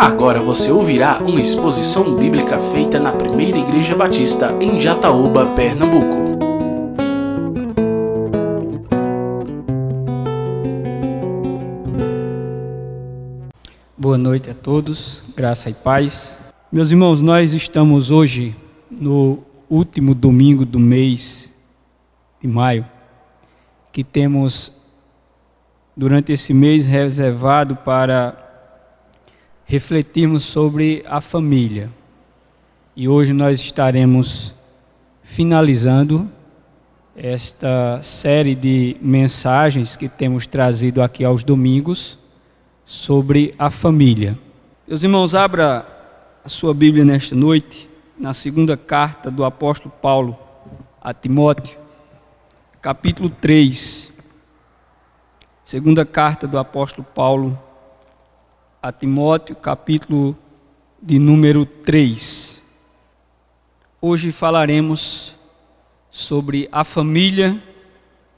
Agora você ouvirá uma exposição bíblica feita na Primeira Igreja Batista em Jataúba, Pernambuco. Boa noite a todos, graça e paz. Meus irmãos, nós estamos hoje no último domingo do mês de maio, que temos durante esse mês reservado para refletirmos sobre a família. E hoje nós estaremos finalizando esta série de mensagens que temos trazido aqui aos domingos sobre a família. Meus irmãos, abra a sua Bíblia nesta noite, na segunda carta do apóstolo Paulo a Timóteo, capítulo 3. Segunda carta do apóstolo Paulo a Timóteo, capítulo de número 3. Hoje falaremos sobre a família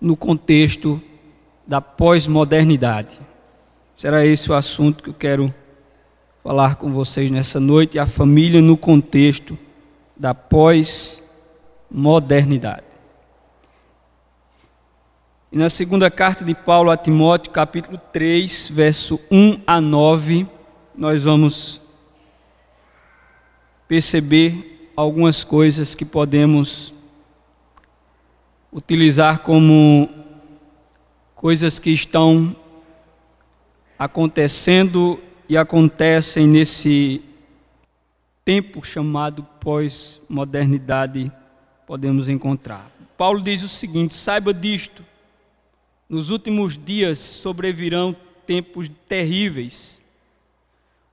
no contexto da pós-modernidade. Será esse o assunto que eu quero falar com vocês nessa noite, a família no contexto da pós-modernidade. E na segunda carta de Paulo a Timóteo, capítulo 3, verso 1 a 9, nós vamos perceber algumas coisas que podemos utilizar como coisas que estão acontecendo e acontecem nesse tempo chamado pós-modernidade, podemos encontrar. Paulo diz o seguinte: saiba disto nos últimos dias sobrevirão tempos terríveis.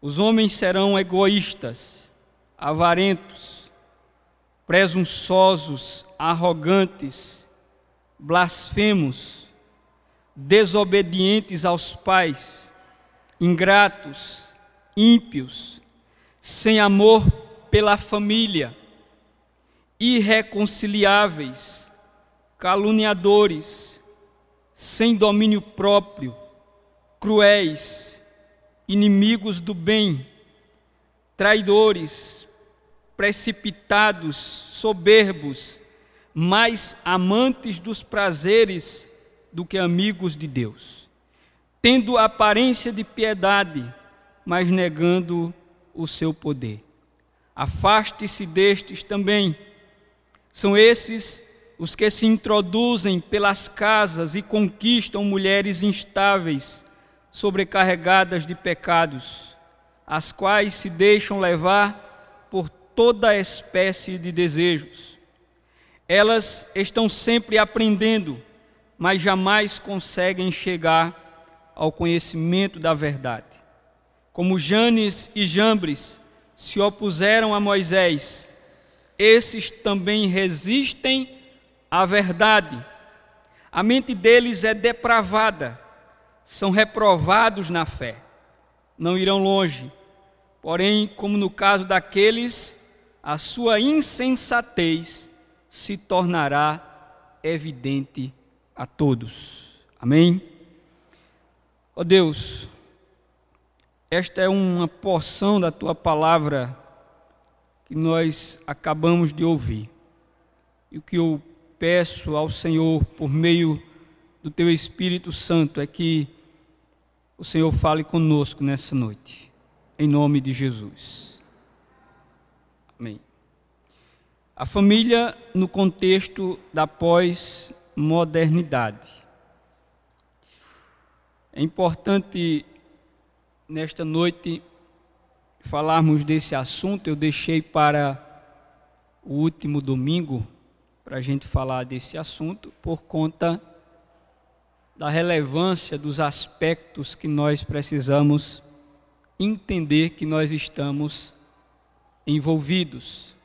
Os homens serão egoístas, avarentos, presunçosos, arrogantes, blasfemos, desobedientes aos pais, ingratos, ímpios, sem amor pela família, irreconciliáveis, caluniadores, sem domínio próprio, cruéis, inimigos do bem, traidores, precipitados, soberbos, mais amantes dos prazeres do que amigos de Deus, tendo aparência de piedade, mas negando o seu poder. Afaste-se destes também. São esses os que se introduzem pelas casas e conquistam mulheres instáveis, sobrecarregadas de pecados, as quais se deixam levar por toda espécie de desejos. Elas estão sempre aprendendo, mas jamais conseguem chegar ao conhecimento da verdade. Como Janes e Jambres se opuseram a Moisés, esses também resistem a verdade. A mente deles é depravada, são reprovados na fé, não irão longe. Porém, como no caso daqueles, a sua insensatez se tornará evidente a todos. Amém? Ó oh Deus, esta é uma porção da tua palavra que nós acabamos de ouvir. E o que eu peço ao Senhor, por meio do Teu Espírito Santo, é que o Senhor fale conosco nessa noite, em nome de Jesus. Amém. A família no contexto da pós-modernidade. É importante nesta noite falarmos desse assunto. Eu deixei para o último domingo para a gente falar desse assunto por conta da relevância dos aspectos que nós precisamos entender que nós estamos envolvidos.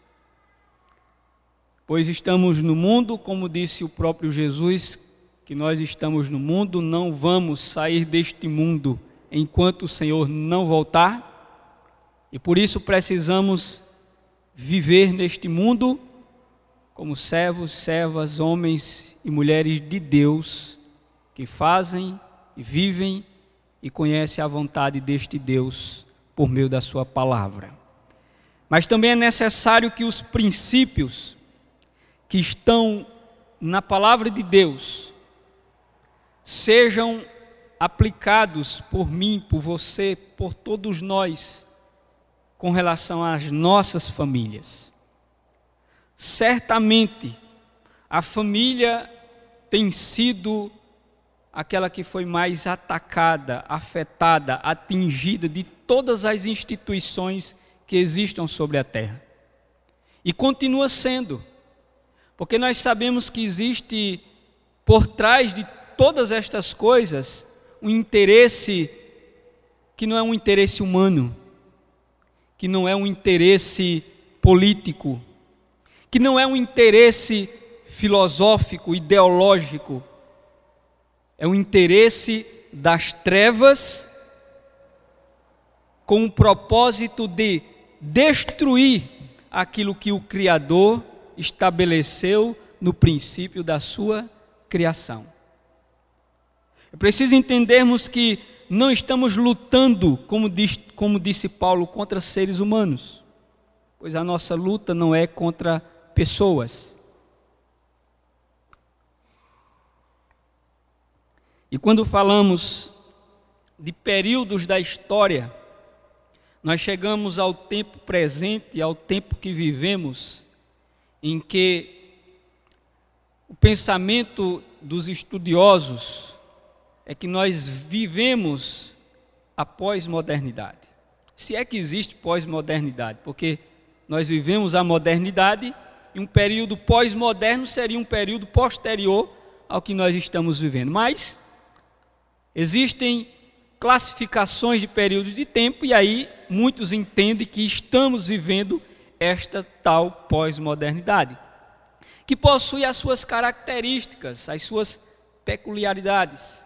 Pois estamos no mundo, como disse o próprio Jesus, que nós estamos no mundo, não vamos sair deste mundo enquanto o Senhor não voltar, e por isso precisamos viver neste mundo como servos, servas, homens e mulheres de Deus que fazem e vivem e conhecem a vontade deste Deus por meio da Sua palavra. Mas também é necessário que os princípios que estão na palavra de Deus sejam aplicados por mim, por você, por todos nós, com relação às nossas famílias. Certamente, a família tem sido aquela que foi mais atacada, afetada, atingida de todas as instituições que existam sobre a terra. E continua sendo, porque nós sabemos que existe por trás de todas estas coisas um interesse que não é um interesse humano, que não é um interesse político, que não é um interesse filosófico, ideológico, é um interesse das trevas com o propósito de destruir aquilo que o Criador estabeleceu no princípio da sua criação. É preciso entendermos que não estamos lutando, como, diz, como disse Paulo, contra seres humanos, pois a nossa luta não é contra pessoas. E quando falamos de períodos da história, nós chegamos ao tempo presente, ao tempo que vivemos, em que o pensamento dos estudiosos é que nós vivemos a pós-modernidade. Se é que existe pós-modernidade, porque nós vivemos a modernidade e um período pós-moderno seria um período posterior ao que nós estamos vivendo. Mas existem classificações de períodos de tempo e aí muitos entendem que estamos vivendo esta tal pós-modernidade, que possui as suas características, as suas peculiaridades.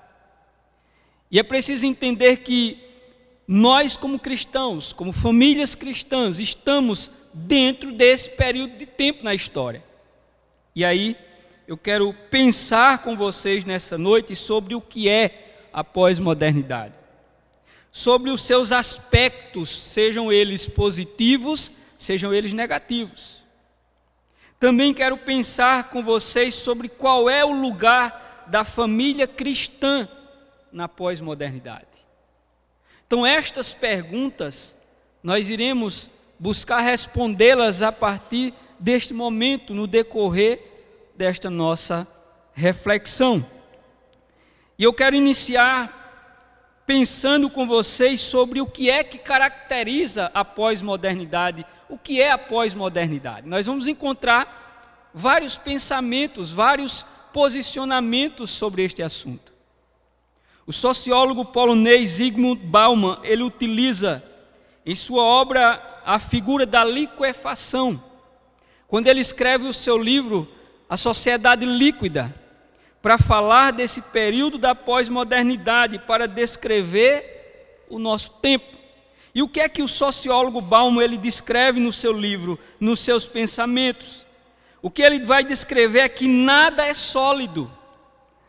E é preciso entender que nós, como cristãos, como famílias cristãs, estamos dentro desse período de tempo na história. E aí, eu quero pensar com vocês nessa noite sobre o que é a pós-modernidade. Sobre os seus aspectos, sejam eles positivos, sejam eles negativos. Também quero pensar com vocês sobre qual é o lugar da família cristã na pós-modernidade? Então, estas perguntas, nós iremos buscar respondê-las a partir deste momento, no decorrer desta nossa reflexão. E eu quero iniciar pensando com vocês sobre o que é que caracteriza a pós-modernidade, o que é a pós-modernidade. Nós vamos encontrar vários pensamentos, vários posicionamentos sobre este assunto. O sociólogo polonês Zygmunt Bauman, ele utiliza em sua obra a figura da liquefação. Quando ele escreve o seu livro A Sociedade Líquida, para falar desse período da pós-modernidade, para descrever o nosso tempo. E o que é que o sociólogo Bauman ele descreve no seu livro, nos seus pensamentos? O que ele vai descrever é que nada é sólido,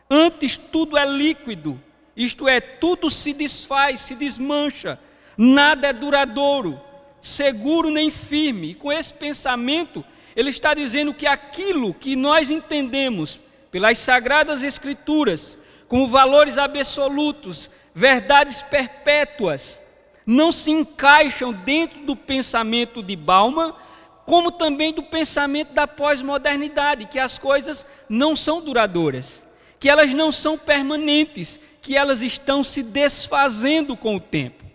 antes tudo é líquido isto é, tudo se desfaz, se desmancha, nada é duradouro, seguro nem firme. E com esse pensamento, ele está dizendo que aquilo que nós entendemos pelas sagradas Escrituras, como valores absolutos, verdades perpétuas, não se encaixam dentro do pensamento de Bauman, como também do pensamento da pós-modernidade, que as coisas não são duradouras, que elas não são permanentes, que elas estão se desfazendo com o tempo.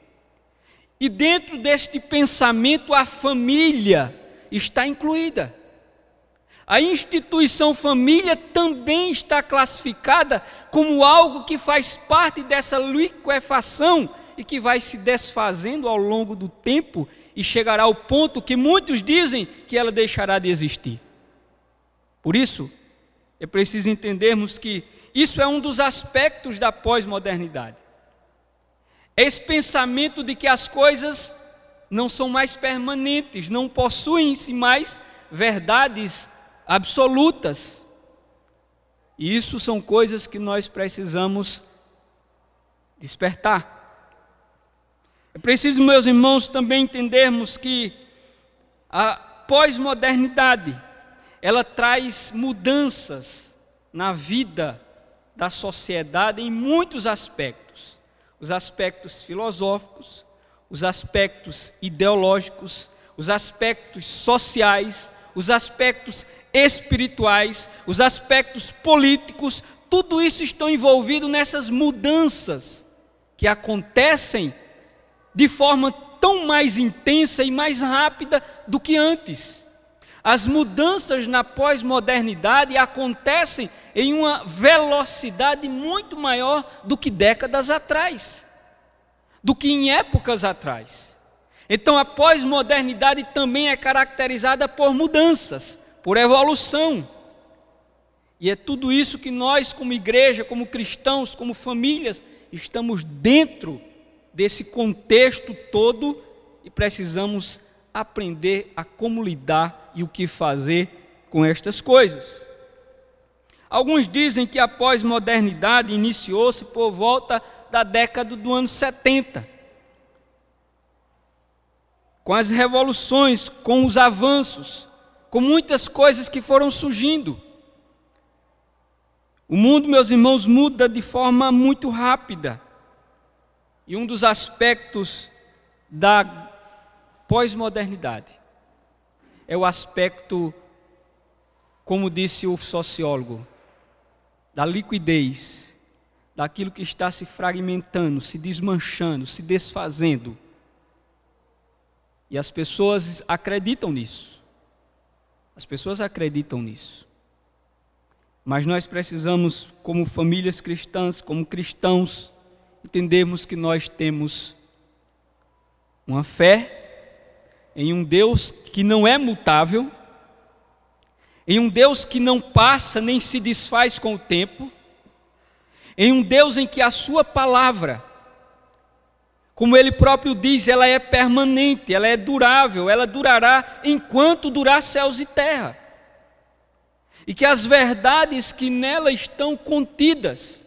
E dentro deste pensamento, a família está incluída. A instituição família também está classificada como algo que faz parte dessa liquefação e que vai se desfazendo ao longo do tempo e chegará ao ponto que muitos dizem que ela deixará de existir. Por isso, é preciso entendermos que isso é um dos aspectos da pós-modernidade. Esse pensamento de que as coisas não são mais permanentes, não possuem-se mais verdades absolutas. E isso são coisas que nós precisamos despertar. É preciso, meus irmãos, também entendermos que a pós-modernidade ela traz mudanças na vida da sociedade em muitos aspectos. Os aspectos filosóficos, os aspectos ideológicos, os aspectos sociais, os aspectos espirituais, os aspectos políticos, tudo isso está envolvido nessas mudanças que acontecem de forma tão mais intensa e mais rápida do que antes. As mudanças na pós-modernidade acontecem em uma velocidade muito maior do que décadas atrás, do que em épocas atrás. Então a pós-modernidade também é caracterizada por mudanças, por evolução. E é tudo isso que nós, como igreja, como cristãos, como famílias, estamos dentro desse contexto todo e precisamos aprender a como lidar e o que fazer com estas coisas. Alguns dizem que a pós-modernidade iniciou-se por volta da década do ano 70. Com as revoluções, com os avanços, com muitas coisas que foram surgindo. O mundo, meus irmãos, muda de forma muito rápida. E um dos aspectos da pós-modernidade é o aspecto, como disse o sociólogo, da liquidez, daquilo que está se fragmentando, se desmanchando, se desfazendo. E as pessoas acreditam nisso. As pessoas acreditam nisso. Mas nós precisamos, como famílias cristãs, como cristãos, entendermos que nós temos uma fé em um Deus que não é mutável, em um Deus que não passa nem se desfaz com o tempo, em um Deus em que a Sua palavra, como Ele próprio diz, ela é permanente, ela é durável, ela durará enquanto durar céus e terra. E que as verdades que nela estão contidas,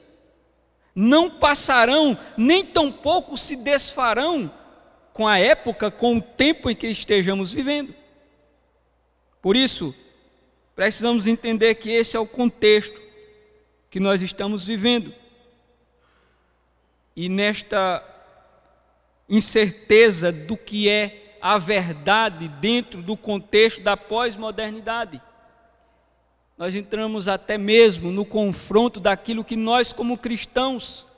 não passarão, nem tampouco se desfarão com a época, com o tempo em que estejamos vivendo. Por isso, precisamos entender que esse é o contexto que nós estamos vivendo. E nesta incerteza do que é a verdade dentro do contexto da pós-modernidade, nós entramos até mesmo no confronto daquilo que nós, como cristãos,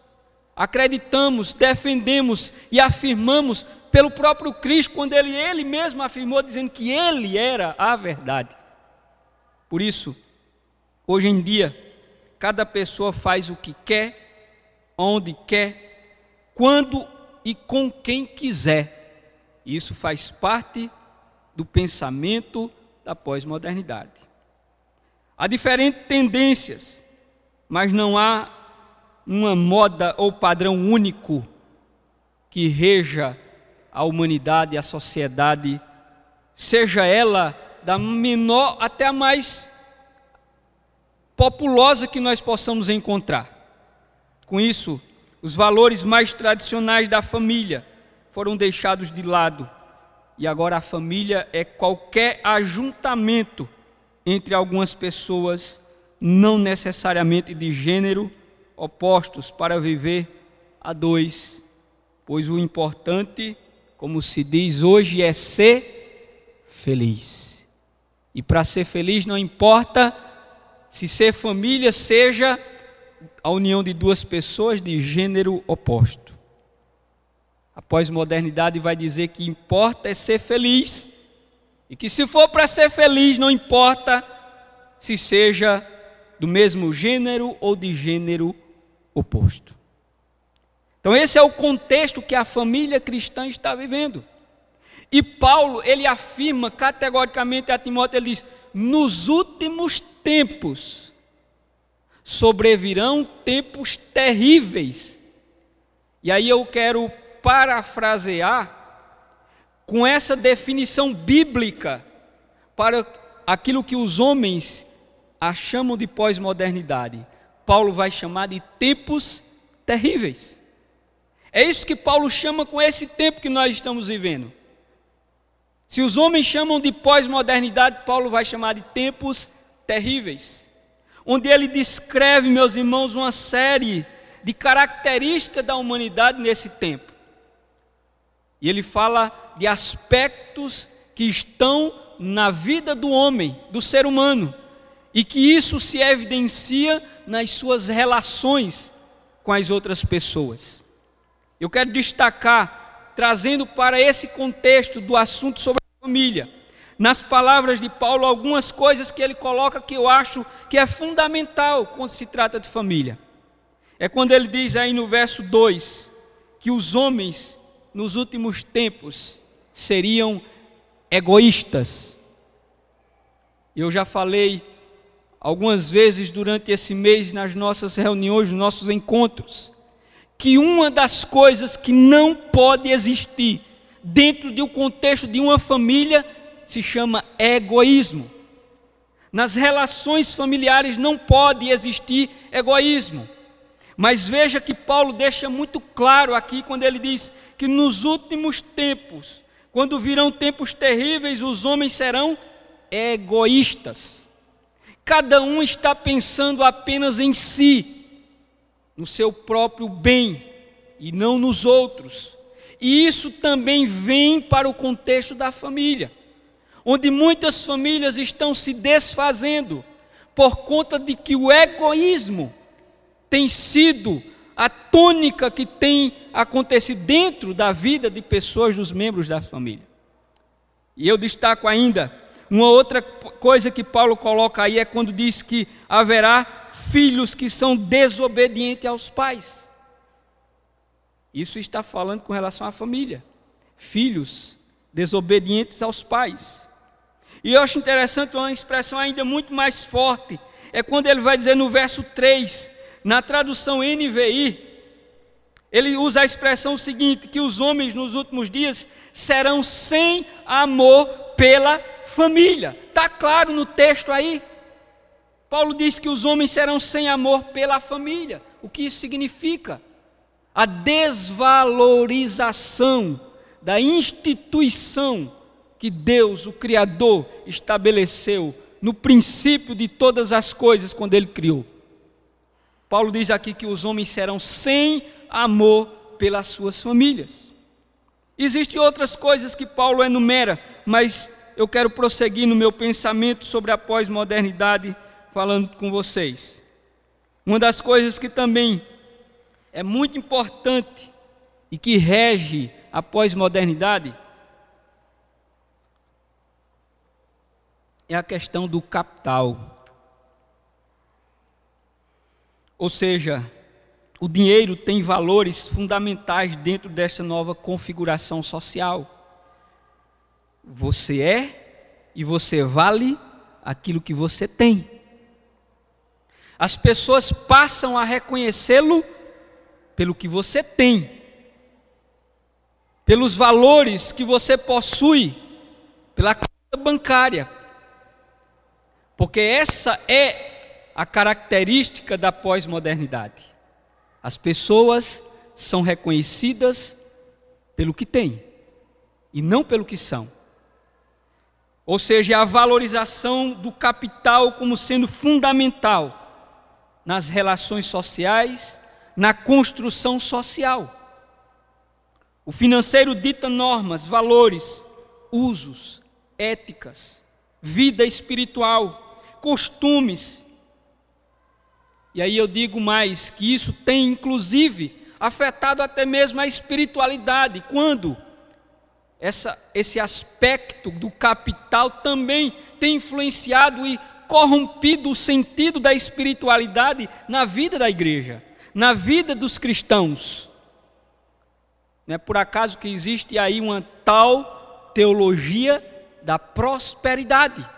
acreditamos, defendemos e afirmamos pelo próprio Cristo, quando ele, ele mesmo afirmou, dizendo que ele era a verdade. Por isso, hoje em dia, cada pessoa faz o que quer, onde quer, quando e com quem quiser. Isso faz parte do pensamento da pós-modernidade. Há diferentes tendências, mas não há uma moda ou padrão único que reja a humanidade, a sociedade, seja ela da menor até a mais populosa que nós possamos encontrar. Com isso, os valores mais tradicionais da família foram deixados de lado e agora a família é qualquer ajuntamento entre algumas pessoas, não necessariamente de gênero opostos, para viver a dois, pois o importante, como se diz hoje, é ser feliz. E para ser feliz não importa se ser família seja a união de duas pessoas de gênero oposto. A pós-modernidade vai dizer que importa é ser feliz e que se for para ser feliz, não importa se seja do mesmo gênero ou de gênero oposto. Então esse é o contexto que a família cristã está vivendo. E Paulo, ele afirma categoricamente a Timóteo, ele diz: "Nos últimos tempos sobrevirão tempos terríveis". E aí eu quero parafrasear com essa definição bíblica para aquilo que os homens a chamam de pós-modernidade. Paulo vai chamar de tempos terríveis. É isso que Paulo chama com esse tempo que nós estamos vivendo. Se os homens chamam de pós-modernidade, Paulo vai chamar de tempos terríveis, onde ele descreve, meus irmãos, uma série de características da humanidade nesse tempo. E ele fala de aspectos que estão na vida do homem, do ser humano, e que isso se evidencia nas suas relações com as outras pessoas. Eu quero destacar, trazendo para esse contexto do assunto sobre a família, nas palavras de Paulo, algumas coisas que ele coloca que eu acho que é fundamental quando se trata de família. É quando ele diz aí no verso 2 que os homens nos últimos tempos seriam egoístas. Eu já falei algumas vezes durante esse mês nas nossas reuniões, nos nossos encontros, que uma das coisas que não pode existir dentro de um contexto de uma família se chama egoísmo. Nas relações familiares não pode existir egoísmo. Mas veja que Paulo deixa muito claro aqui quando ele diz que nos últimos tempos, quando virão tempos terríveis, os homens serão egoístas. Cada um está pensando apenas em si, no seu próprio bem e não nos outros. E isso também vem para o contexto da família onde muitas famílias estão se desfazendo por conta de que o egoísmo tem sido a tônica que tem acontecido dentro da vida de pessoas, dos membros da família. E eu destaco ainda uma outra coisa que Paulo coloca aí é quando diz que haverá filhos que são desobedientes aos pais. Isso está falando com relação à família. Filhos desobedientes aos pais. E eu acho interessante uma expressão ainda muito mais forte, é quando ele vai dizer no verso 3, na tradução NVI, ele usa a expressão seguinte: que os homens nos últimos dias serão sem amor pela família. Está claro no texto aí. Paulo diz que os homens serão sem amor pela família. O que isso significa? A desvalorização da instituição que Deus, o Criador, estabeleceu no princípio de todas as coisas quando ele criou. Paulo diz aqui que os homens serão sem amor pelas suas famílias. Existem outras coisas que Paulo enumera, mas eu quero prosseguir no meu pensamento sobre a pós-modernidade falando com vocês. Uma das coisas que também é muito importante e que rege a pós-modernidade é a questão do capital. Ou seja, o dinheiro tem valores fundamentais dentro desta nova configuração social. Você é e você vale aquilo que você tem. As pessoas passam a reconhecê-lo pelo que você tem, pelos valores que você possui, pela conta bancária, porque essa é a característica da pós-modernidade. As pessoas são reconhecidas pelo que têm e não pelo que são. Ou seja, a valorização do capital como sendo fundamental nas relações sociais, na construção social. O financeiro dita normas, valores, usos, éticas, vida espiritual costumes. E aí eu digo mais que isso tem inclusive afetado até mesmo a espiritualidade, quando essa, esse aspecto do capital também tem influenciado e corrompido o sentido da espiritualidade na vida da igreja, na vida dos cristãos. Não é por acaso que existe aí uma tal teologia da prosperidade.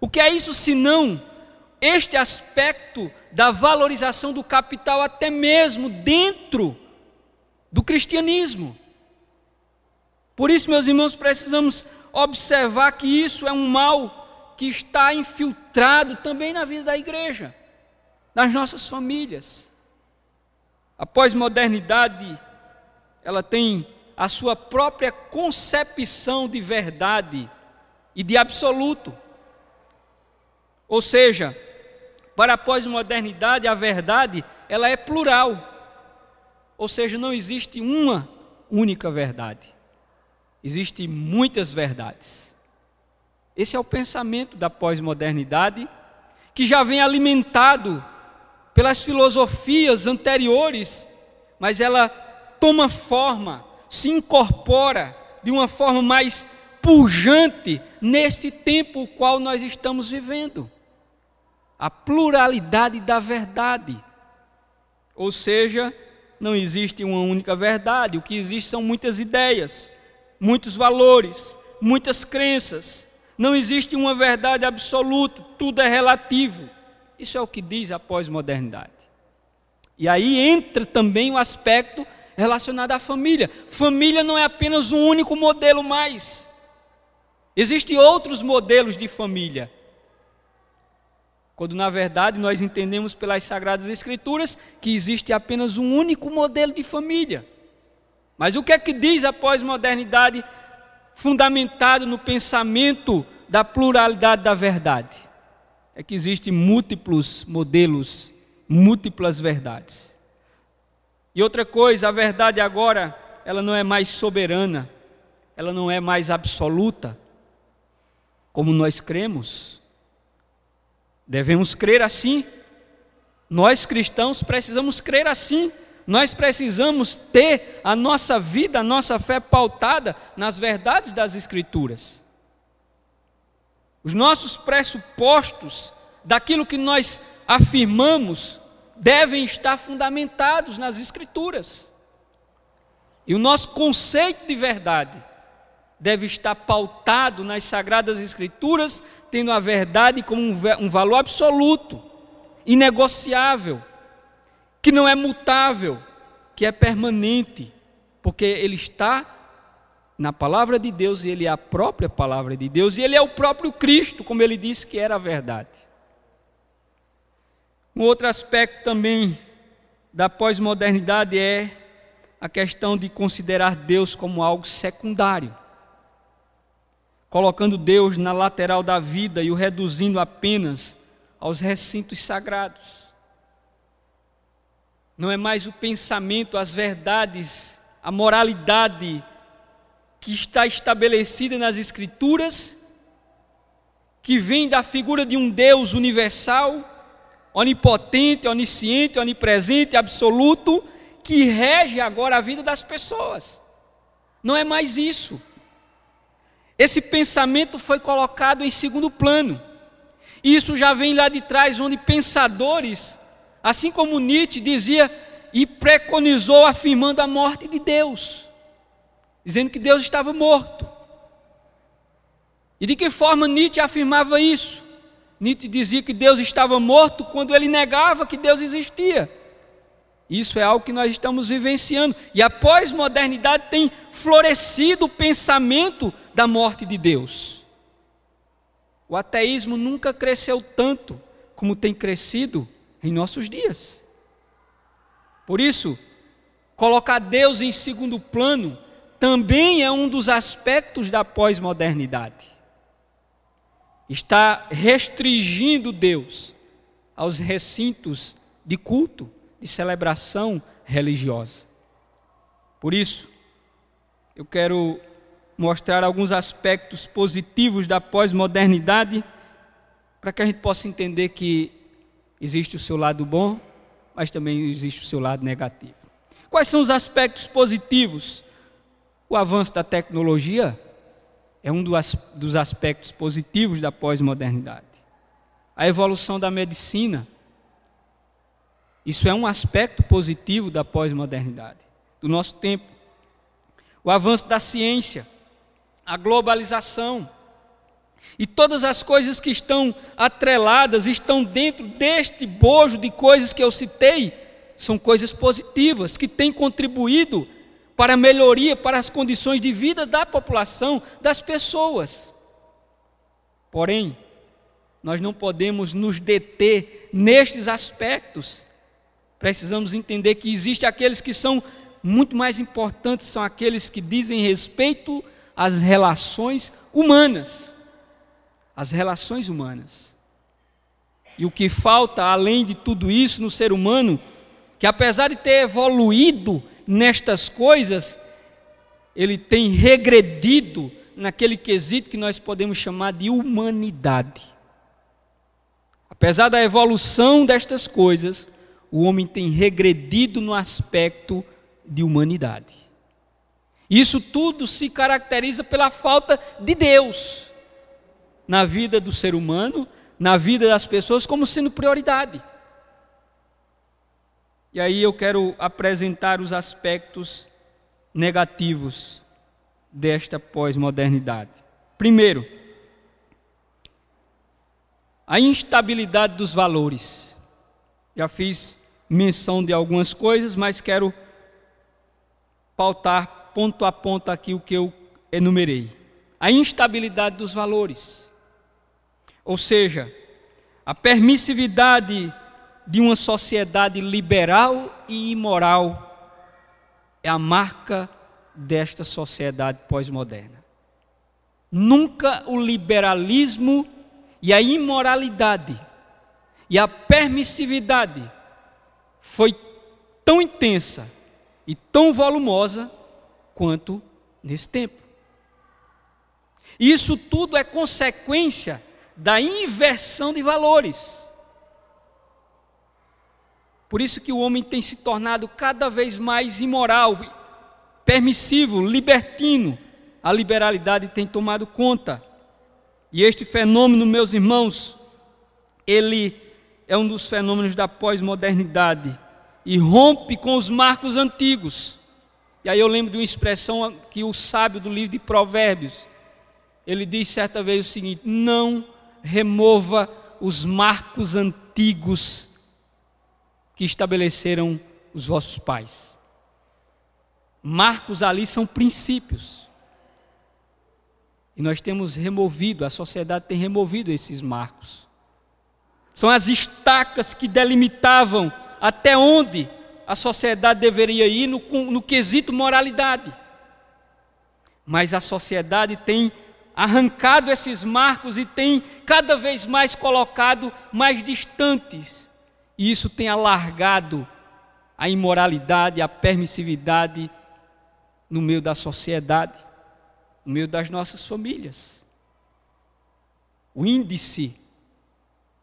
O que é isso senão este aspecto da valorização do capital, até mesmo dentro do cristianismo? Por isso, meus irmãos, precisamos observar que isso é um mal que está infiltrado também na vida da igreja, nas nossas famílias. A pós-modernidade ela tem a sua própria concepção de verdade e de absoluto. Ou seja, para a pós-modernidade, a verdade, ela é plural. Ou seja, não existe uma única verdade. Existem muitas verdades. Esse é o pensamento da pós-modernidade, que já vem alimentado pelas filosofias anteriores, mas ela toma forma, se incorpora de uma forma mais pujante neste tempo o qual nós estamos vivendo. A pluralidade da verdade. Ou seja, não existe uma única verdade, o que existe são muitas ideias, muitos valores, muitas crenças. Não existe uma verdade absoluta, tudo é relativo. Isso é o que diz a pós-modernidade. E aí entra também o aspecto relacionado à família. Família não é apenas um único modelo mais. Existem outros modelos de família. Quando na verdade nós entendemos pelas Sagradas Escrituras que existe apenas um único modelo de família. Mas o que é que diz a pós-modernidade fundamentado no pensamento da pluralidade da verdade? É que existem múltiplos modelos, múltiplas verdades. E outra coisa, a verdade agora, ela não é mais soberana, ela não é mais absoluta, como nós cremos. Devemos crer assim. Nós cristãos precisamos crer assim. Nós precisamos ter a nossa vida, a nossa fé pautada nas verdades das Escrituras. Os nossos pressupostos daquilo que nós afirmamos devem estar fundamentados nas Escrituras. E o nosso conceito de verdade deve estar pautado nas Sagradas Escrituras, tendo a verdade como um, valor absoluto, inegociável, que não é mutável, que é permanente, porque ele está na palavra de Deus e ele é a própria palavra de Deus e ele é o próprio Cristo, como ele disse que era a verdade. Um outro aspecto também da pós-modernidade é a questão de considerar Deus como algo secundário, colocando Deus na lateral da vida e o reduzindo apenas aos recintos sagrados. Não é mais o pensamento, as verdades, a moralidade que está estabelecida nas Escrituras, que vem da figura de um Deus universal onipotente, onisciente, onipresente, absoluto, que rege agora a vida das pessoas. Não é mais isso. Esse pensamento foi colocado em segundo plano. Isso já vem lá de trás, onde pensadores, assim como Nietzsche dizia e preconizou afirmando a morte de Deus, dizendo que Deus estava morto. E de que forma Nietzsche afirmava isso? Nietzsche dizia que Deus estava morto quando ele negava que Deus existia. Isso é algo que nós estamos vivenciando. E a pós-modernidade tem florescido o pensamento da morte de Deus. O ateísmo nunca cresceu tanto como tem crescido em nossos dias. Por isso, colocar Deus em segundo plano também é um dos aspectos da pós-modernidade está restringindo Deus aos recintos de culto, de celebração religiosa. Por isso, eu quero mostrar alguns aspectos positivos da pós-modernidade, para que a gente possa entender que existe o seu lado bom, mas também existe o seu lado negativo. Quais são os aspectos positivos? O avanço da tecnologia, é um dos aspectos positivos da pós-modernidade. A evolução da medicina, isso é um aspecto positivo da pós-modernidade, do nosso tempo. O avanço da ciência, a globalização, e todas as coisas que estão atreladas, estão dentro deste bojo de coisas que eu citei, são coisas positivas que têm contribuído para a melhoria, para as condições de vida da população, das pessoas. Porém, nós não podemos nos deter nestes aspectos. Precisamos entender que existem aqueles que são muito mais importantes são aqueles que dizem respeito às relações humanas. As relações humanas. E o que falta, além de tudo isso, no ser humano, que apesar de ter evoluído nestas coisas, ele tem regredido naquele quesito que nós podemos chamar de humanidade. Apesar da evolução destas coisas, o homem tem regredido no aspecto de humanidade. Isso tudo se caracteriza pela falta de Deus na vida do ser humano, na vida das pessoas, como sendo prioridade. E aí eu quero apresentar os aspectos negativos desta pós-modernidade. Primeiro, a instabilidade dos valores. Já fiz menção de algumas coisas, mas quero pautar ponto a ponto aqui o que eu enumerei. A instabilidade dos valores. Ou seja, a permissividade de uma sociedade liberal e imoral é a marca desta sociedade pós-moderna. Nunca o liberalismo e a imoralidade e a permissividade foi tão intensa e tão volumosa quanto nesse tempo. Isso tudo é consequência da inversão de valores. Por isso que o homem tem se tornado cada vez mais imoral, permissivo, libertino. A liberalidade tem tomado conta. E este fenômeno, meus irmãos, ele é um dos fenômenos da pós-modernidade e rompe com os marcos antigos. E aí eu lembro de uma expressão que o sábio do livro de Provérbios, ele diz certa vez o seguinte: não remova os marcos antigos que estabeleceram os vossos pais. Marcos ali são princípios. E nós temos removido, a sociedade tem removido esses marcos. São as estacas que delimitavam até onde a sociedade deveria ir no, no quesito moralidade. Mas a sociedade tem arrancado esses marcos e tem cada vez mais colocado mais distantes e isso tem alargado a imoralidade, a permissividade no meio da sociedade, no meio das nossas famílias. O índice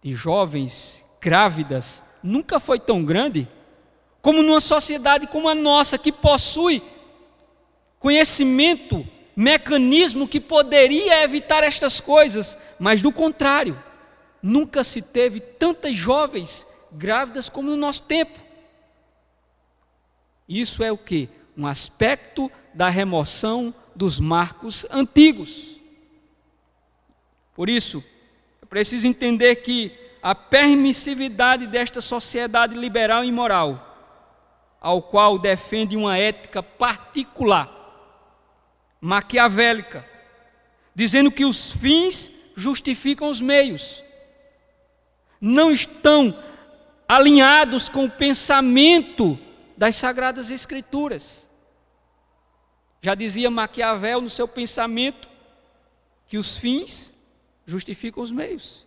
de jovens grávidas nunca foi tão grande como numa sociedade como a nossa, que possui conhecimento, mecanismo que poderia evitar estas coisas, mas do contrário, nunca se teve tantas jovens grávidas como no nosso tempo. Isso é o que? Um aspecto da remoção dos marcos antigos. Por isso, é preciso entender que a permissividade desta sociedade liberal e moral, ao qual defende uma ética particular, maquiavélica, dizendo que os fins justificam os meios, não estão alinhados com o pensamento das Sagradas Escrituras. Já dizia Maquiavel no seu pensamento que os fins justificam os meios.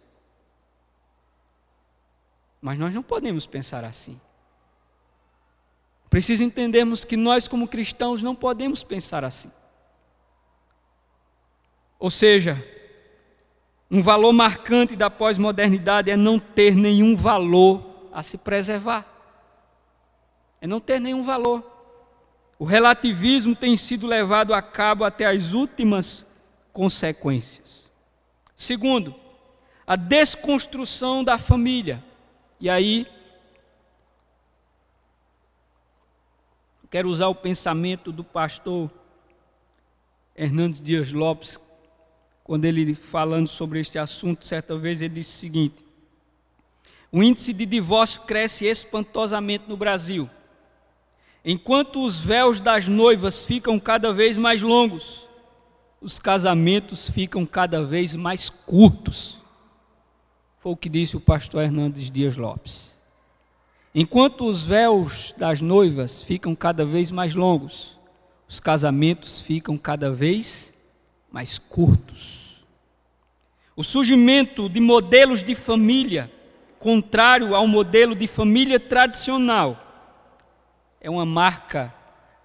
Mas nós não podemos pensar assim. Preciso entendermos que nós, como cristãos, não podemos pensar assim. Ou seja, um valor marcante da pós-modernidade é não ter nenhum valor a se preservar, é não ter nenhum valor. O relativismo tem sido levado a cabo até as últimas consequências. Segundo, a desconstrução da família. E aí, quero usar o pensamento do pastor Hernandes Dias Lopes, quando ele falando sobre este assunto, certa vez ele disse o seguinte: o índice de divórcio cresce espantosamente no Brasil. Enquanto os véus das noivas ficam cada vez mais longos, os casamentos ficam cada vez mais curtos. Foi o que disse o pastor Hernandes Dias Lopes. Enquanto os véus das noivas ficam cada vez mais longos, os casamentos ficam cada vez mais curtos. O surgimento de modelos de família, contrário ao modelo de família tradicional, é uma marca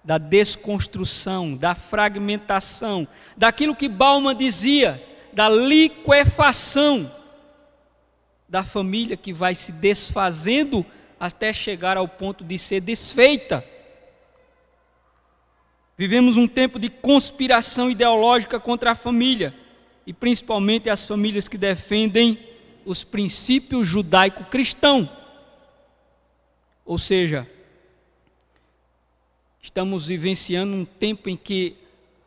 da desconstrução, da fragmentação, daquilo que Bauman dizia, da liquefação da família que vai se desfazendo até chegar ao ponto de ser desfeita. Vivemos um tempo de conspiração ideológica contra a família, e principalmente as famílias que defendem os princípios judaico-cristão. Ou seja, estamos vivenciando um tempo em que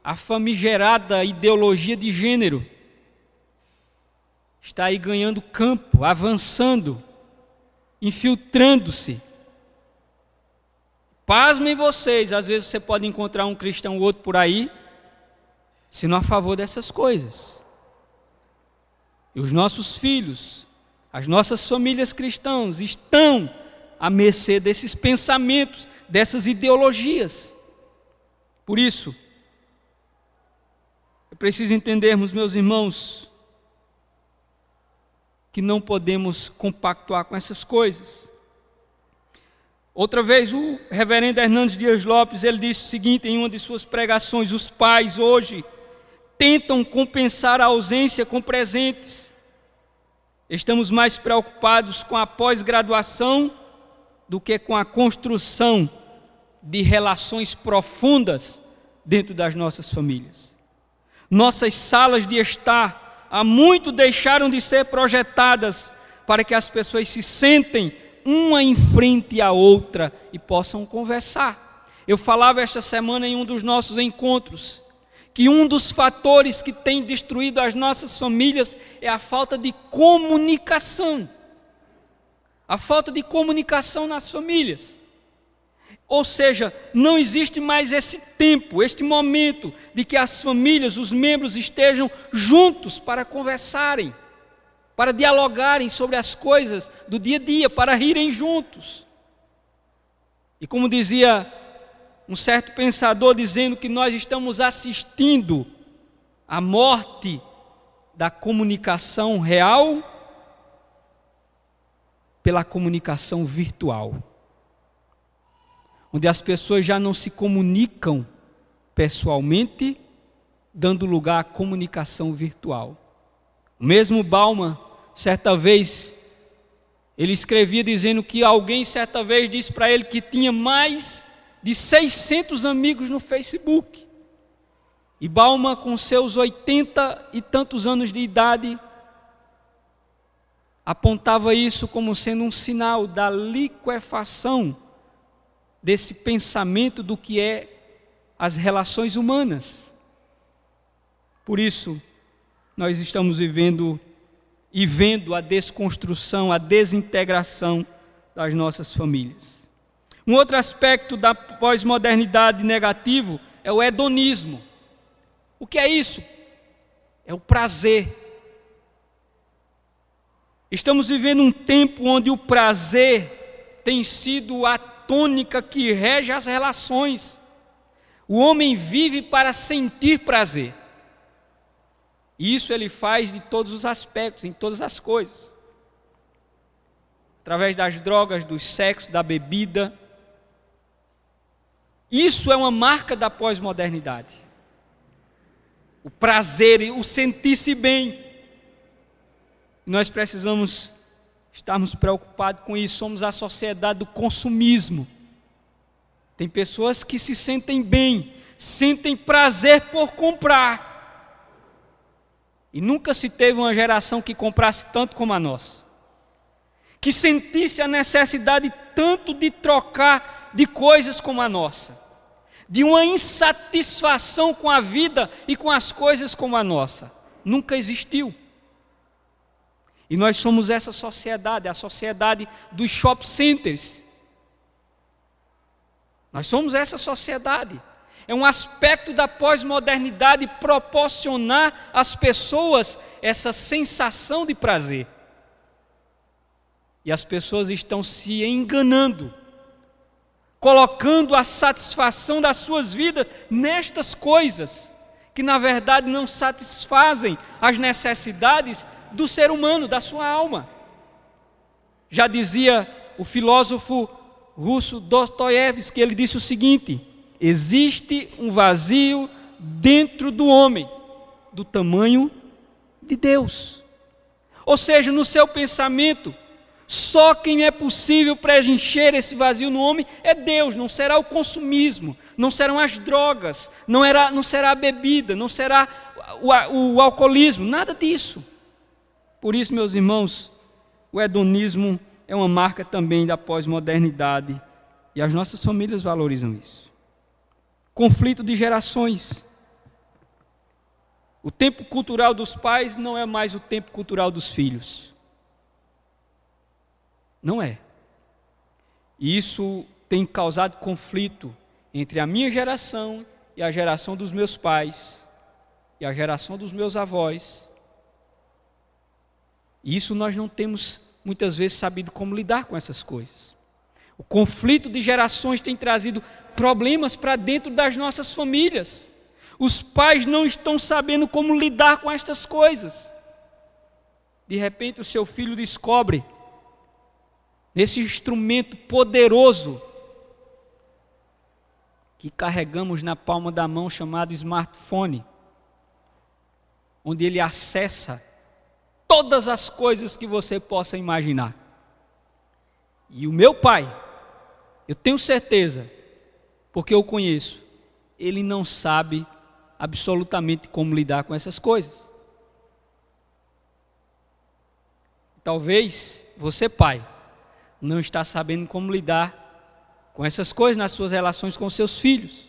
a famigerada ideologia de gênero está aí ganhando campo, avançando, infiltrando-se. Pasmem vocês, às vezes você pode encontrar um cristão ou outro por aí, sendo a favor dessas coisas. E os nossos filhos, as nossas famílias cristãs estão à mercê desses pensamentos, dessas ideologias. Por isso, é preciso entendermos, meus irmãos, que não podemos compactuar com essas coisas. Outra vez, o reverendo Hernandes Dias Lopes, ele disse o seguinte em uma de suas pregações: os pais hoje tentam compensar a ausência com presentes. Estamos mais preocupados com a pós-graduação do que com a construção de relações profundas dentro das nossas famílias. Nossas salas de estar há muito deixaram de ser projetadas para que as pessoas se sentem uma em frente à outra e possam conversar. Eu falava esta semana em um dos nossos encontros que um dos fatores que tem destruído as nossas famílias é a falta de comunicação. A falta de comunicação nas famílias. Ou seja, não existe mais esse tempo, este momento de que as famílias, os membros estejam juntos para conversarem, para dialogarem sobre as coisas do dia a dia, para rirem juntos. E como dizia um certo pensador dizendo que nós estamos assistindo à morte da comunicação real pela comunicação virtual, onde as pessoas já não se comunicam pessoalmente, dando lugar à comunicação virtual. O mesmo Bauman, certa vez, ele escrevia dizendo que alguém certa vez disse para ele que tinha mais de 600 amigos no Facebook. E Balma, com seus 80 e tantos anos de idade, apontava isso como sendo um sinal da liquefação desse pensamento do que é as relações humanas. Por isso, nós estamos vivendo e vendo a desconstrução, a desintegração das nossas famílias. Um outro aspecto da pós-modernidade negativo é o hedonismo. O que é isso? É o prazer. Estamos vivendo um tempo onde o prazer tem sido a tônica que rege as relações. O homem vive para sentir prazer. E isso ele faz de todos os aspectos, em todas as coisas. Através das drogas, do sexo, da bebida, isso é uma marca da pós-modernidade. O prazer e o sentir-se bem. Nós precisamos estarmos preocupados com isso. Somos a sociedade do consumismo. Tem pessoas que se sentem bem, sentem prazer por comprar. E nunca se teve uma geração que comprasse tanto como a nossa. Que sentisse a necessidade tanto de trocar de coisas como a nossa, de uma insatisfação com a vida e com as coisas como a nossa. Nunca existiu. E nós somos essa sociedade, a sociedade dos shop centers. Nós somos essa sociedade. É um aspecto da pós-modernidade proporcionar às pessoas essa sensação de prazer. E as pessoas estão se enganando, colocando a satisfação das suas vidas nestas coisas, que na verdade não satisfazem as necessidades do ser humano, da sua alma. Já dizia o filósofo russo Dostoiévski, ele disse o seguinte: existe um vazio dentro do homem, do tamanho de Deus. Ou seja, no seu pensamento, só quem é possível preencher esse vazio no homem é Deus, não será o consumismo, não serão as drogas, não, era, não será a bebida, não será o, o, o alcoolismo, nada disso. Por isso, meus irmãos, o hedonismo é uma marca também da pós-modernidade e as nossas famílias valorizam isso. Conflito de gerações. O tempo cultural dos pais não é mais o tempo cultural dos filhos. Não é. E isso tem causado conflito entre a minha geração e a geração dos meus pais e a geração dos meus avós. E isso nós não temos muitas vezes sabido como lidar com essas coisas. O conflito de gerações tem trazido problemas para dentro das nossas famílias. Os pais não estão sabendo como lidar com estas coisas. De repente, o seu filho descobre nesse instrumento poderoso que carregamos na palma da mão chamado smartphone, onde ele acessa todas as coisas que você possa imaginar. E o meu pai, eu tenho certeza, porque eu conheço, ele não sabe absolutamente como lidar com essas coisas. Talvez você, pai, não está sabendo como lidar com essas coisas nas suas relações com seus filhos.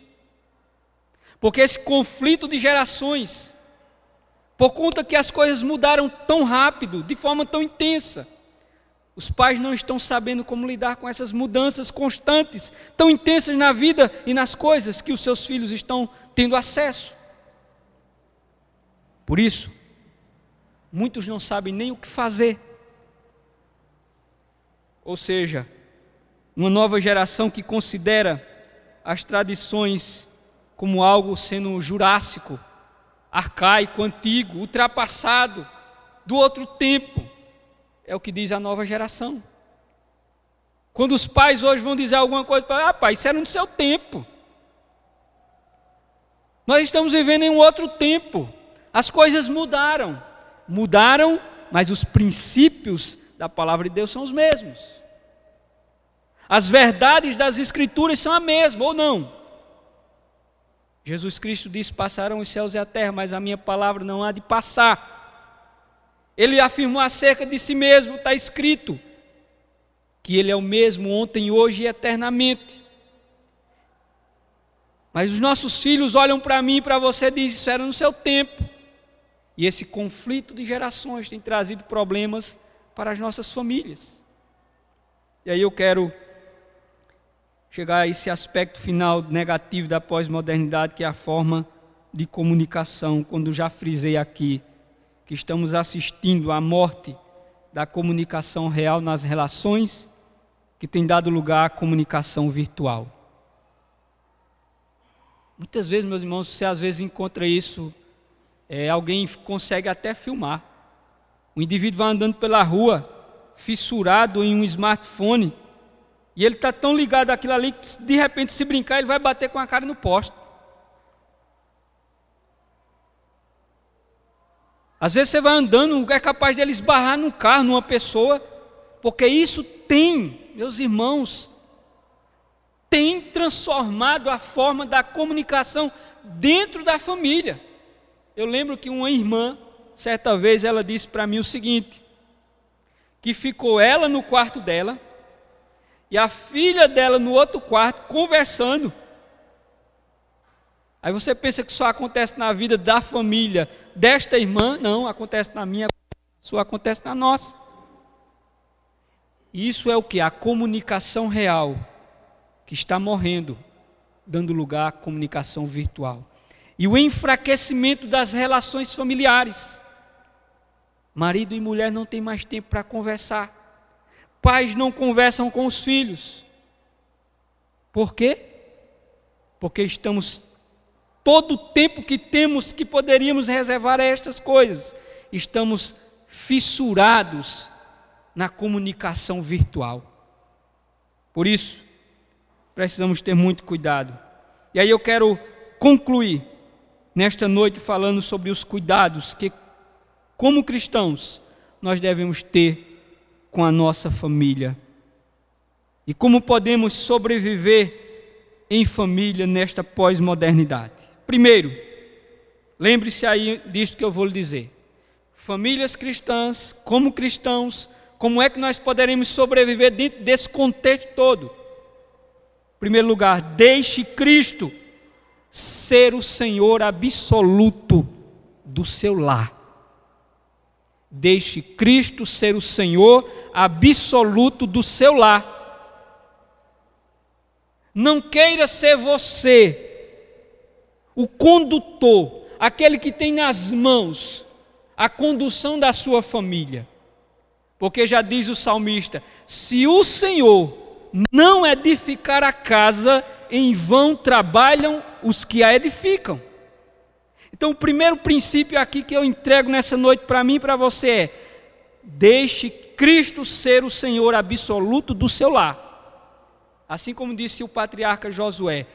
Porque esse conflito de gerações por conta que as coisas mudaram tão rápido, de forma tão intensa. Os pais não estão sabendo como lidar com essas mudanças constantes, tão intensas na vida e nas coisas que os seus filhos estão tendo acesso. Por isso, muitos não sabem nem o que fazer. Ou seja, uma nova geração que considera as tradições como algo sendo jurássico, arcaico, antigo, ultrapassado, do outro tempo. É o que diz a nova geração. Quando os pais hoje vão dizer alguma coisa para ah, pai, isso era no seu tempo. Nós estamos vivendo em um outro tempo. As coisas mudaram. Mudaram, mas os princípios da palavra de Deus são os mesmos. As verdades das Escrituras são a mesma, ou não? Jesus Cristo disse: Passarão os céus e a terra, mas a minha palavra não há de passar. Ele afirmou acerca de si mesmo, está escrito, que Ele é o mesmo ontem, hoje e eternamente. Mas os nossos filhos olham para mim e para você e dizem: Isso era no seu tempo. E esse conflito de gerações tem trazido problemas para as nossas famílias. E aí eu quero chegar a esse aspecto final negativo da pós-modernidade, que é a forma de comunicação, quando já frisei aqui que estamos assistindo à morte da comunicação real nas relações, que tem dado lugar à comunicação virtual. Muitas vezes, meus irmãos, você às vezes encontra isso, é, alguém consegue até filmar. O indivíduo vai andando pela rua, fissurado em um smartphone, e ele está tão ligado àquilo ali que, de repente, se brincar, ele vai bater com a cara no poste. Às vezes você vai andando, é capaz de ele esbarrar num carro, numa pessoa, porque isso tem, meus irmãos, tem transformado a forma da comunicação dentro da família. Eu lembro que uma irmã, certa vez, ela disse para mim o seguinte: que ficou ela no quarto dela, e a filha dela no outro quarto conversando. Aí você pensa que só acontece na vida da família desta irmã? Não, acontece na minha, só acontece na nossa. Isso é o que? A comunicação real que está morrendo, dando lugar à comunicação virtual. E o enfraquecimento das relações familiares. Marido e mulher não têm mais tempo para conversar Pais não conversam com os filhos. Por quê? Porque estamos todo o tempo que temos que poderíamos reservar a estas coisas, estamos fissurados na comunicação virtual. Por isso, precisamos ter muito cuidado. E aí eu quero concluir nesta noite falando sobre os cuidados que, como cristãos, nós devemos ter com a nossa família. E como podemos sobreviver em família nesta pós-modernidade. Primeiro, lembre-se aí disso que eu vou lhe dizer. Famílias cristãs, como cristãos, como é que nós poderemos sobreviver dentro desse contexto todo? Em primeiro lugar, deixe Cristo ser o Senhor absoluto do seu lar. Deixe Cristo ser o Senhor absoluto do seu lar. Não queira ser você o condutor, aquele que tem nas mãos a condução da sua família. Porque já diz o salmista: se o Senhor não edificar a casa, em vão trabalham os que a edificam. Então, o primeiro princípio aqui que eu entrego nessa noite para mim e para você é: deixe Cristo ser o Senhor absoluto do seu lar. Assim como disse o patriarca Josué: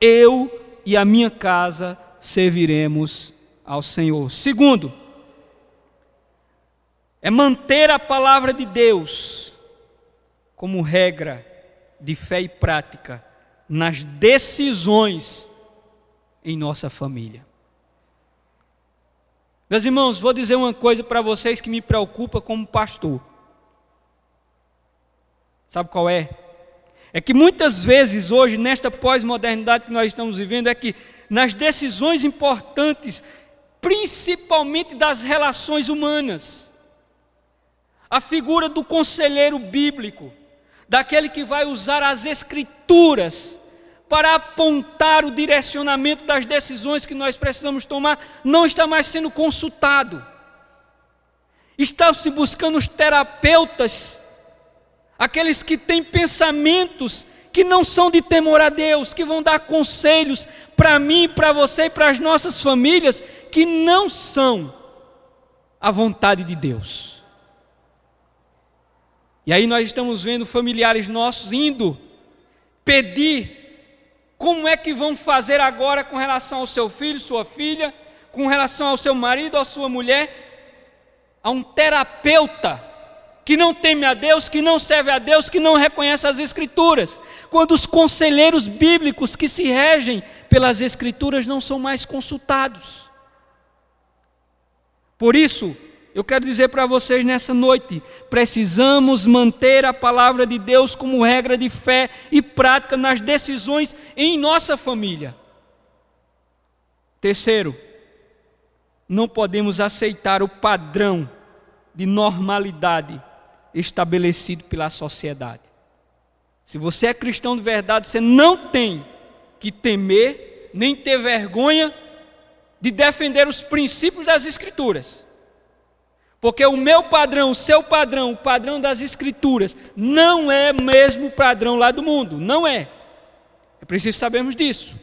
Eu e a minha casa serviremos ao Senhor. Segundo, é manter a palavra de Deus como regra de fé e prática nas decisões em nossa família. Meus irmãos, vou dizer uma coisa para vocês que me preocupa como pastor. Sabe qual é? É que muitas vezes hoje, nesta pós-modernidade que nós estamos vivendo, é que nas decisões importantes, principalmente das relações humanas, a figura do conselheiro bíblico, daquele que vai usar as escrituras para apontar o direcionamento das decisões que nós precisamos tomar, não está mais sendo consultado. Estão se buscando os terapeutas, aqueles que têm pensamentos que não são de temor a Deus, que vão dar conselhos para mim, para você e para as nossas famílias, que não são a vontade de Deus. E aí nós estamos vendo familiares nossos indo pedir como é que vão fazer agora com relação ao seu filho, sua filha, com relação ao seu marido, à sua mulher, a um terapeuta que não teme a Deus, que não serve a Deus, que não reconhece as Escrituras. Quando os conselheiros bíblicos que se regem pelas Escrituras não são mais consultados. Por isso, eu quero dizer para vocês nessa noite: precisamos manter a palavra de Deus como regra de fé e prática nas decisões em nossa família. Terceiro, não podemos aceitar o padrão de normalidade estabelecido pela sociedade. Se você é cristão de verdade, você não tem que temer, nem ter vergonha de defender os princípios das Escrituras. Porque o meu padrão, o seu padrão, o padrão das Escrituras, não é o mesmo padrão lá do mundo. Não é. É preciso sabermos disso.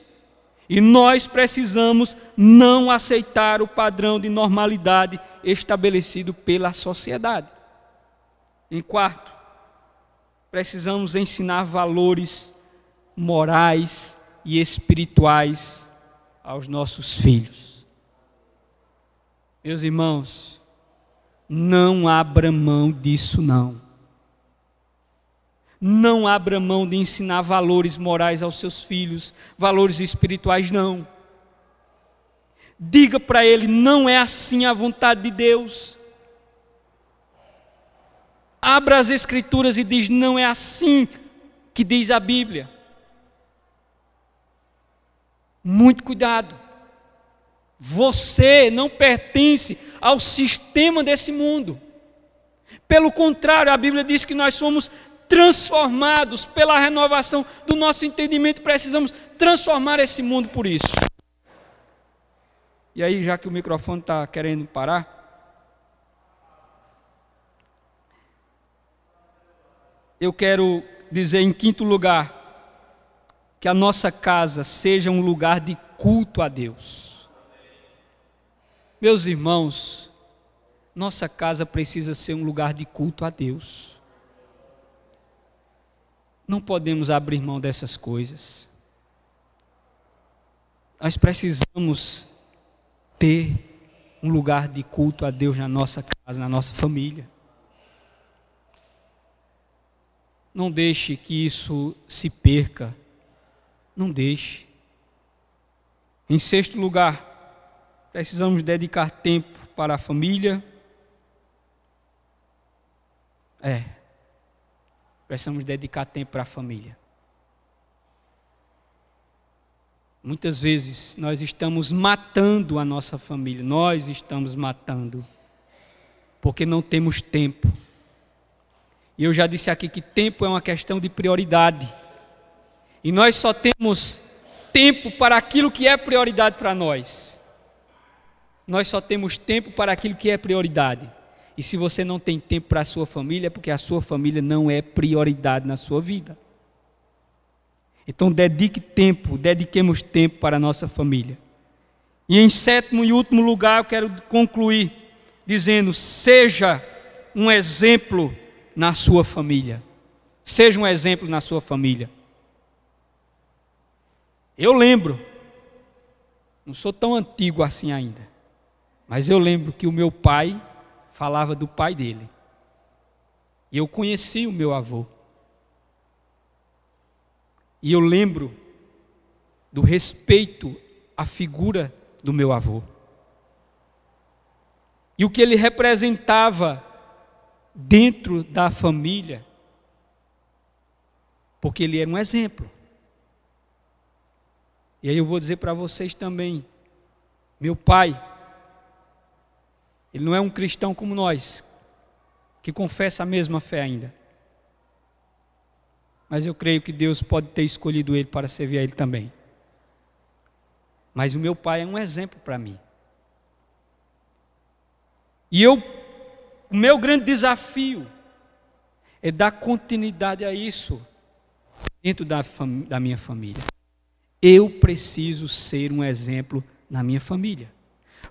E nós precisamos não aceitar o padrão de normalidade estabelecido pela sociedade. Em quarto, precisamos ensinar valores morais e espirituais aos nossos filhos. Meus irmãos, não abra mão disso, não. Não abra mão de ensinar valores morais aos seus filhos, valores espirituais, não. Diga para ele: não é assim a vontade de Deus. Abra as Escrituras e diz: não é assim que diz a Bíblia. Muito cuidado. Você não pertence ao sistema desse mundo. Pelo contrário, a Bíblia diz que nós somos transformados pela renovação do nosso entendimento, precisamos transformar esse mundo por isso. E aí, já que o microfone está querendo parar, eu quero dizer em quinto lugar que a nossa casa seja um lugar de culto a Deus. Meus irmãos, nossa casa precisa ser um lugar de culto a Deus. Não podemos abrir mão dessas coisas. Nós precisamos ter um lugar de culto a Deus na nossa casa, na nossa família. Não deixe que isso se perca. Não deixe. Em sexto lugar, precisamos dedicar tempo para a família. É. Precisamos dedicar tempo para a família. Muitas vezes nós estamos matando a nossa família, nós estamos matando, porque não temos tempo. E eu já disse aqui que tempo é uma questão de prioridade. E nós só temos tempo para aquilo que é prioridade para nós. Nós só temos tempo para aquilo que é prioridade. E se você não tem tempo para a sua família, é porque a sua família não é prioridade na sua vida. Então dedique tempo, dediquemos tempo para a nossa família. E em sétimo e último lugar, eu quero concluir dizendo: seja um exemplo na sua família. Seja um exemplo na sua família. Eu lembro, não sou tão antigo assim ainda, mas eu lembro que o meu pai falava do pai dele. E eu conheci o meu avô. E eu lembro do respeito à figura do meu avô. E o que ele representava dentro da família, porque ele era um exemplo. E aí eu vou dizer para vocês também, meu pai, ele não é um cristão como nós, que confessa a mesma fé ainda mas eu creio que Deus pode ter escolhido ele para servir a ele também. Mas o meu pai é um exemplo para mim. E eu, o meu grande desafio é dar continuidade a isso dentro da, da minha família. Eu preciso ser um exemplo na minha família.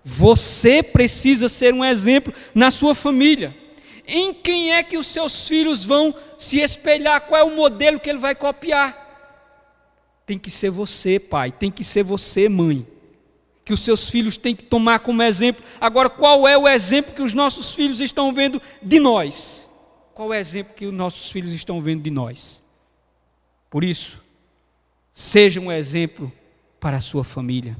Você precisa ser um exemplo na sua família. Em quem é que os seus filhos vão se espelhar? Qual é o modelo que ele vai copiar? Tem que ser você, pai, tem que ser você, mãe. Que os seus filhos têm que tomar como exemplo. Agora, qual é o exemplo que os nossos filhos estão vendo de nós? Qual é o exemplo que os nossos filhos estão vendo de nós? Por isso, seja um exemplo para a sua família.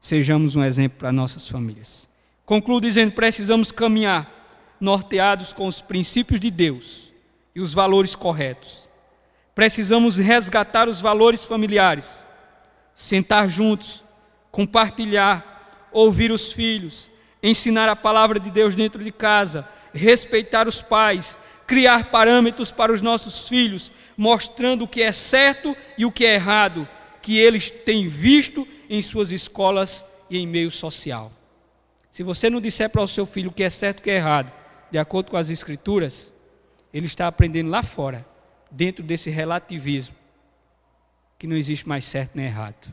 Sejamos um exemplo para nossas famílias. Concluo dizendo: precisamos caminhar norteados com os princípios de Deus e os valores corretos. Precisamos resgatar os valores familiares, sentar juntos, compartilhar, ouvir os filhos, ensinar a palavra de Deus dentro de casa, respeitar os pais, criar parâmetros para os nossos filhos, mostrando o que é certo e o que é errado, que eles têm visto em suas escolas e em meio social. Se você não disser para o seu filho o que é certo e o que é errado, de acordo com as Escrituras, ele está aprendendo lá fora, dentro desse relativismo, que não existe mais certo nem errado.